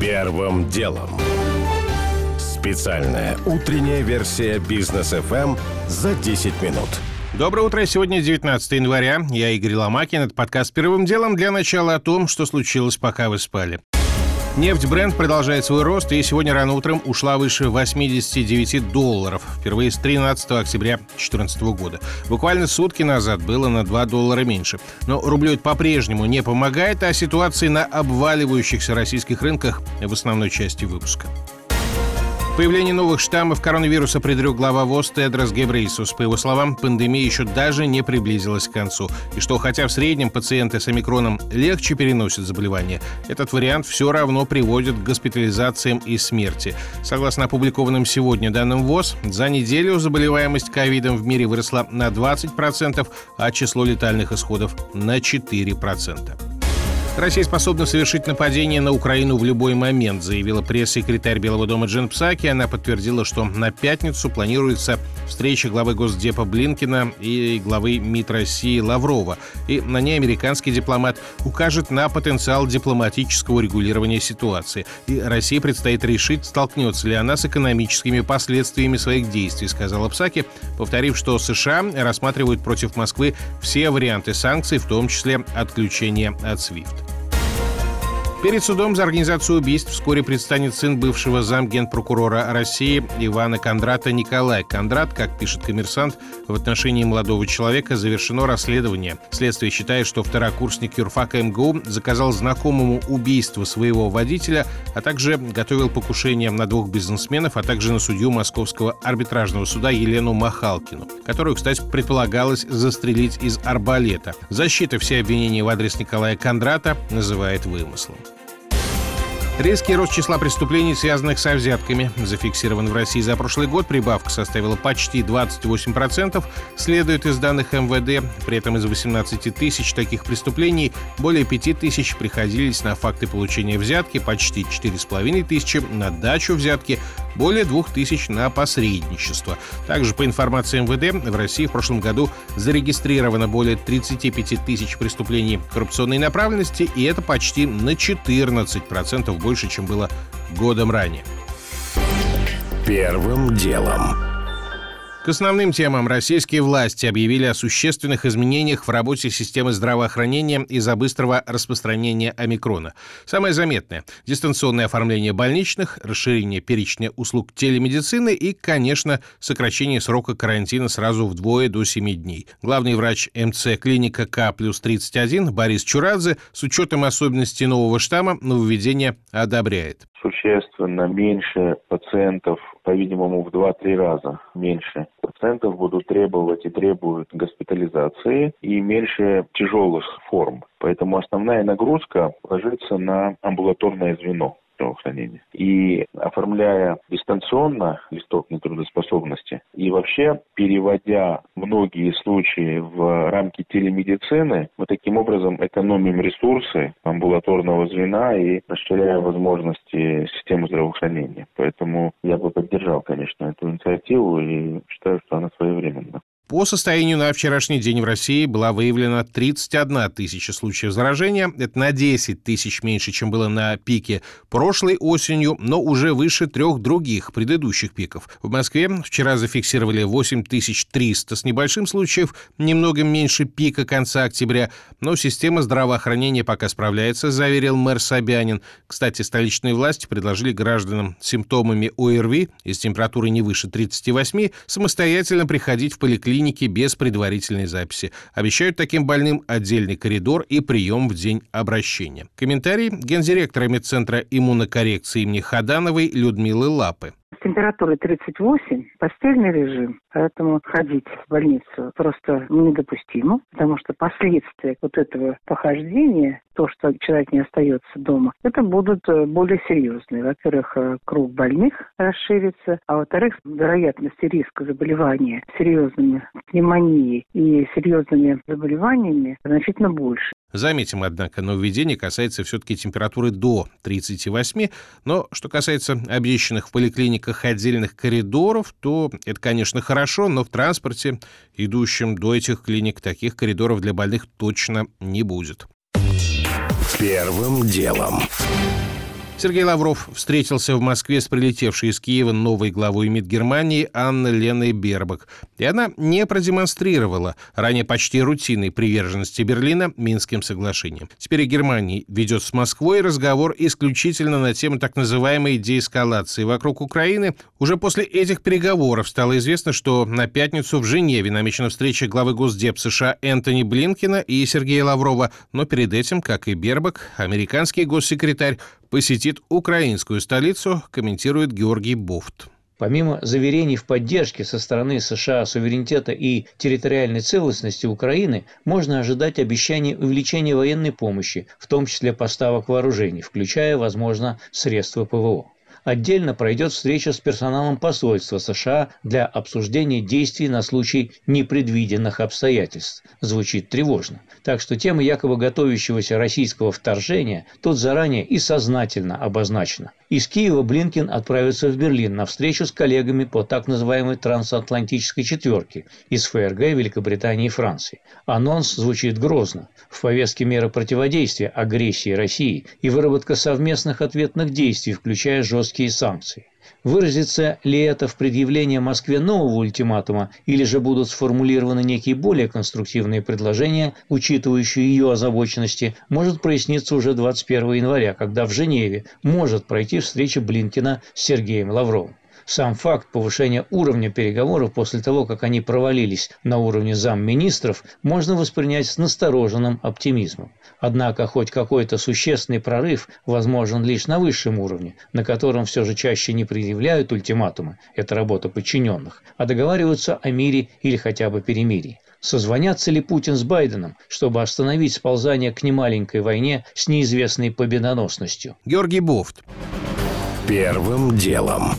Первым делом. Специальная утренняя версия бизнес FM за 10 минут. Доброе утро. Сегодня 19 января. Я Игорь Ломакин. Это подкаст «Первым делом» для начала о том, что случилось, пока вы спали. Нефть бренд продолжает свой рост и сегодня рано утром ушла выше 89 долларов, впервые с 13 октября 2014 года. Буквально сутки назад было на 2 доллара меньше. Но рублю это по-прежнему не помогает, а ситуации на обваливающихся российских рынках в основной части выпуска. Появление новых штаммов коронавируса предрек глава ВОЗ Тедрос Гебрейсус. По его словам, пандемия еще даже не приблизилась к концу. И что хотя в среднем пациенты с омикроном легче переносят заболевание, этот вариант все равно приводит к госпитализациям и смерти. Согласно опубликованным сегодня данным ВОЗ, за неделю заболеваемость ковидом в мире выросла на 20%, а число летальных исходов на 4%. Россия способна совершить нападение на Украину в любой момент, заявила пресс-секретарь Белого дома Джен Псаки. Она подтвердила, что на пятницу планируется встреча главы Госдепа Блинкина и главы МИД России Лаврова. И на ней американский дипломат укажет на потенциал дипломатического регулирования ситуации. И России предстоит решить, столкнется ли она с экономическими последствиями своих действий, сказала Псаки, повторив, что США рассматривают против Москвы все варианты санкций, в том числе отключение от SWIFT. Перед судом за организацию убийств вскоре предстанет сын бывшего замгенпрокурора России Ивана Кондрата Николай Кондрат. Как пишет коммерсант, в отношении молодого человека завершено расследование. Следствие считает, что второкурсник юрфака МГУ заказал знакомому убийство своего водителя, а также готовил покушение на двух бизнесменов, а также на судью Московского арбитражного суда Елену Махалкину, которую, кстати, предполагалось застрелить из арбалета. Защита все обвинения в адрес Николая Кондрата называет вымыслом. Резкий рост числа преступлений, связанных со взятками, зафиксирован в России за прошлый год. Прибавка составила почти 28%, следует из данных МВД. При этом из 18 тысяч таких преступлений более 5 тысяч приходились на факты получения взятки, почти 4,5 тысячи на дачу взятки, более 2 тысяч на посредничество. Также, по информации МВД, в России в прошлом году зарегистрировано более 35 тысяч преступлений коррупционной направленности, и это почти на 14% больше, чем было годом ранее. Первым делом. К основным темам российские власти объявили о существенных изменениях в работе системы здравоохранения из-за быстрого распространения омикрона. Самое заметное – дистанционное оформление больничных, расширение перечня услуг телемедицины и, конечно, сокращение срока карантина сразу вдвое до 7 дней. Главный врач МЦ клиника К плюс 31 Борис Чурадзе с учетом особенностей нового штамма нововведение одобряет существенно меньше пациентов, по-видимому, в 2-3 раза меньше пациентов будут требовать и требуют госпитализации и меньше тяжелых форм. Поэтому основная нагрузка ложится на амбулаторное звено здравоохранения. И оформляя дистанционно листок нетрудоспособности и вообще переводя многие случаи в рамки телемедицины, мы таким образом экономим ресурсы амбулаторного звена и расширяем возможности системы здравоохранения. Поэтому я бы поддержал, конечно, эту инициативу и считаю, что она своевременна. По состоянию на вчерашний день в России была выявлена 31 тысяча случаев заражения. Это на 10 тысяч меньше, чем было на пике прошлой осенью, но уже выше трех других предыдущих пиков. В Москве вчера зафиксировали 8300 с небольшим случаев, немного меньше пика конца октября, но система здравоохранения пока справляется, заверил мэр Собянин. Кстати, столичные власти предложили гражданам с симптомами ОРВИ и с температурой не выше 38 самостоятельно приходить в поликлинику клинике без предварительной записи. Обещают таким больным отдельный коридор и прием в день обращения. Комментарий гендиректора медцентра иммунокоррекции имени Хадановой Людмилы Лапы. С температурой 38 постельный режим, поэтому ходить в больницу просто недопустимо, потому что последствия вот этого похождения, то, что человек не остается дома, это будут э, более серьезные. Во-первых, э, круг больных расширится, а во-вторых, вероятность риска заболевания серьезными пневмонией и серьезными заболеваниями значительно больше. Заметим, однако, нововведение касается все-таки температуры до 38, но что касается обещанных в поликлиниках отдельных коридоров, то это, конечно, хорошо, но в транспорте, идущем до этих клиник, таких коридоров для больных точно не будет. Первым делом. Сергей Лавров встретился в Москве с прилетевшей из Киева новой главой МИД Германии Анной Леной Бербак. И она не продемонстрировала ранее почти рутинной приверженности Берлина Минским соглашениям. Теперь и Германия ведет с Москвой разговор исключительно на тему так называемой деэскалации вокруг Украины. Уже после этих переговоров стало известно, что на пятницу в Женеве намечена встреча главы Госдеп США Энтони Блинкина и Сергея Лаврова. Но перед этим, как и Бербак, американский госсекретарь посетит украинскую столицу, комментирует Георгий Бофт. Помимо заверений в поддержке со стороны США суверенитета и территориальной целостности Украины, можно ожидать обещаний увеличения военной помощи, в том числе поставок вооружений, включая, возможно, средства ПВО. Отдельно пройдет встреча с персоналом посольства США для обсуждения действий на случай непредвиденных обстоятельств. Звучит тревожно. Так что тема якобы готовящегося российского вторжения тут заранее и сознательно обозначена. Из Киева Блинкин отправится в Берлин на встречу с коллегами по так называемой трансатлантической четверке из ФРГ, Великобритании и Франции. Анонс звучит грозно. В повестке меры противодействия агрессии России и выработка совместных ответных действий, включая жесткие санкции. Выразится ли это в предъявлении Москве нового ультиматума, или же будут сформулированы некие более конструктивные предложения, учитывающие ее озабоченности, может проясниться уже 21 января, когда в Женеве может пройти встреча Блинкина с Сергеем Лавровым. Сам факт повышения уровня переговоров после того, как они провалились на уровне замминистров, можно воспринять с настороженным оптимизмом. Однако хоть какой-то существенный прорыв возможен лишь на высшем уровне, на котором все же чаще не предъявляют ультиматумы, это работа подчиненных, а договариваются о мире или хотя бы перемирии. Созвонятся ли Путин с Байденом, чтобы остановить сползание к немаленькой войне с неизвестной победоносностью? Георгий Бофт. Первым делом.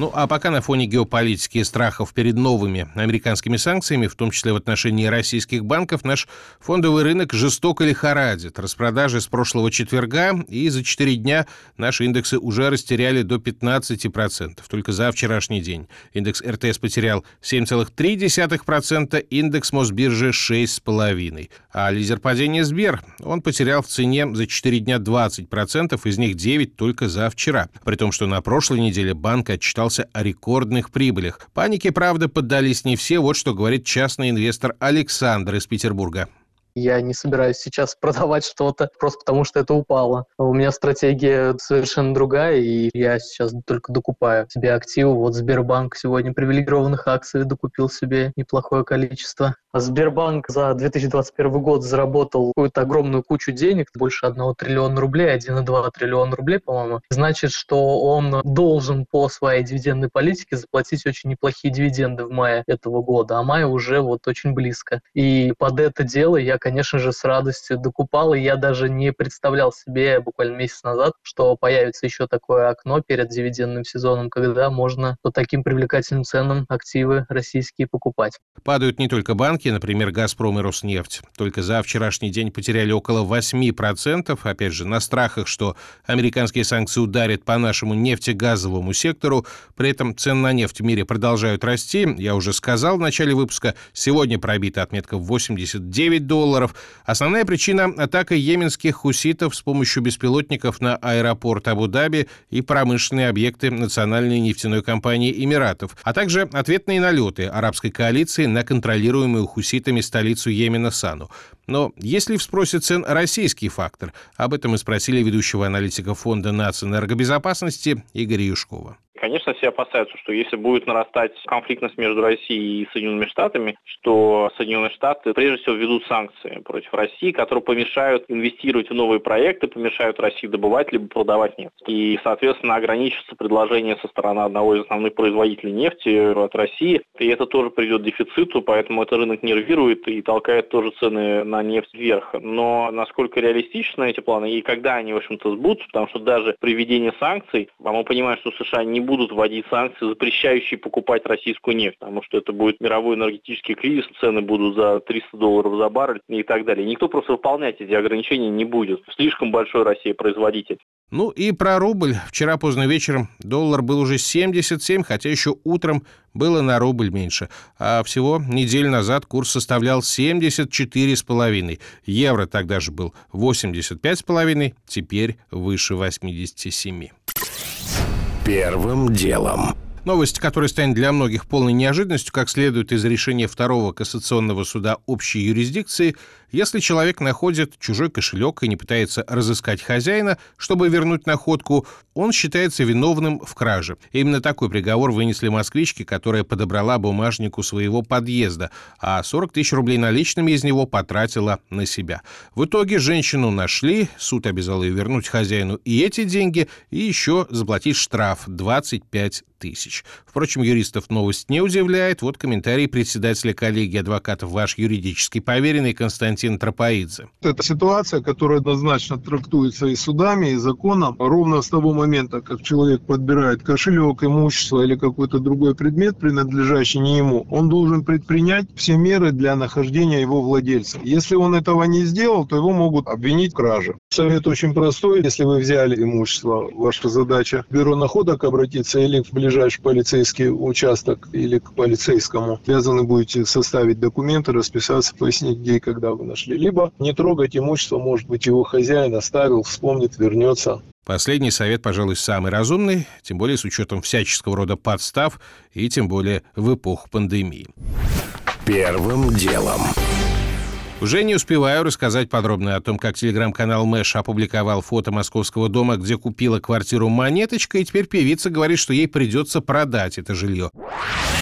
Ну а пока на фоне геополитики и страхов перед новыми американскими санкциями, в том числе в отношении российских банков, наш фондовый рынок жестоко лихорадит. Распродажи с прошлого четверга, и за 4 дня наши индексы уже растеряли до 15%. Только за вчерашний день. Индекс РТС потерял 7,3%, индекс Мосбиржи 6,5%. А лидер падения Сбер, он потерял в цене за 4 дня 20%, из них 9 только за вчера. При том, что на прошлой неделе банк отчитал отчитался о рекордных прибылях. Панике, правда, поддались не все. Вот что говорит частный инвестор Александр из Петербурга. Я не собираюсь сейчас продавать что-то просто потому, что это упало. У меня стратегия совершенно другая, и я сейчас только докупаю себе активы. Вот Сбербанк сегодня привилегированных акций докупил себе неплохое количество. Сбербанк за 2021 год заработал какую-то огромную кучу денег, больше 1 триллиона рублей, 1,2 триллиона рублей, по-моему. Значит, что он должен по своей дивидендной политике заплатить очень неплохие дивиденды в мае этого года, а мая уже вот очень близко. И под это дело я, конечно же, с радостью докупал, и я даже не представлял себе буквально месяц назад, что появится еще такое окно перед дивидендным сезоном, когда можно по таким привлекательным ценам активы российские покупать. Падают не только банки, банки, например, «Газпром» и «Роснефть», только за вчерашний день потеряли около 8%, опять же, на страхах, что американские санкции ударят по нашему нефтегазовому сектору. При этом цены на нефть в мире продолжают расти. Я уже сказал в начале выпуска, сегодня пробита отметка в 89 долларов. Основная причина – атака йеменских хуситов с помощью беспилотников на аэропорт Абу-Даби и промышленные объекты национальной нефтяной компании Эмиратов, а также ответные налеты арабской коалиции на контролируемую хуситами столицу Йемена Сану. Но есть ли в спросе цен российский фактор? Об этом мы спросили ведущего аналитика Фонда нацэнергобезопасности Игоря Юшкова. Конечно, все опасаются, что если будет нарастать конфликтность между Россией и Соединенными Штатами, что Соединенные Штаты прежде всего ведут санкции против России, которые помешают инвестировать в новые проекты, помешают России добывать либо продавать нефть. И, соответственно, ограничится предложение со стороны одного из основных производителей нефти от России. И это тоже приведет к дефициту, поэтому это рынок нервирует и толкает тоже цены на нефть вверх. Но насколько реалистичны эти планы и когда они, в общем-то, сбудутся, потому что даже при введении санкций, а мы понимаем, что США не будут вводить санкции, запрещающие покупать российскую нефть, потому что это будет мировой энергетический кризис, цены будут за 300 долларов за баррель и так далее. Никто просто выполнять эти ограничения не будет. Слишком большой Россия производитель. Ну и про рубль. Вчера поздно вечером доллар был уже 77, хотя еще утром было на рубль меньше. А всего неделю назад курс составлял 74,5. Евро тогда же был 85,5, теперь выше 87. Первым делом. Новость, которая станет для многих полной неожиданностью, как следует из решения второго кассационного суда общей юрисдикции, если человек находит чужой кошелек и не пытается разыскать хозяина, чтобы вернуть находку, он считается виновным в краже. Именно такой приговор вынесли москвички, которая подобрала бумажнику своего подъезда, а 40 тысяч рублей наличными из него потратила на себя. В итоге женщину нашли, суд обязал ее вернуть хозяину и эти деньги, и еще заплатить штраф 25 тысяч. Впрочем, юристов новость не удивляет. Вот комментарий председателя коллегии адвокатов «Ваш юридический поверенный» Константин Тропоидзе. Это ситуация, которая однозначно трактуется и судами, и законом. Ровно с того момента, как человек подбирает кошелек, имущество или какой-то другой предмет, принадлежащий не ему, он должен предпринять все меры для нахождения его владельца. Если он этого не сделал, то его могут обвинить в краже. Совет очень простой. Если вы взяли имущество, ваша задача в бюро находок обратиться или в ближайший полицейский участок или к полицейскому. Обязаны будете составить документы, расписаться, пояснить, где и когда вы нашли. Либо не трогать имущество, может быть, его хозяин оставил, вспомнит, вернется. Последний совет, пожалуй, самый разумный, тем более с учетом всяческого рода подстав и тем более в эпоху пандемии. Первым делом. Уже не успеваю рассказать подробно о том, как телеграм-канал Мэш опубликовал фото московского дома, где купила квартиру монеточка, и теперь певица говорит, что ей придется продать это жилье.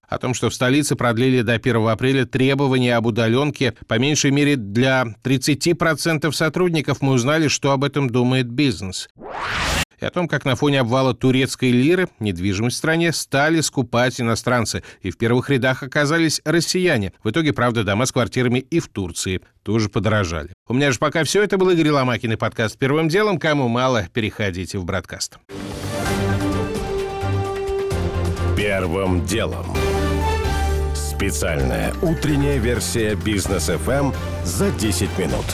О том, что в столице продлили до 1 апреля требования об удаленке, по меньшей мере для 30% сотрудников, мы узнали, что об этом думает бизнес и о том, как на фоне обвала турецкой лиры недвижимость в стране стали скупать иностранцы, и в первых рядах оказались россияне. В итоге, правда, дома с квартирами и в Турции тоже подорожали. У меня же пока все. Это был Игорь Ломакин и подкаст «Первым делом». Кому мало, переходите в «Бродкаст». Первым делом. Специальная утренняя версия бизнес FM за 10 минут.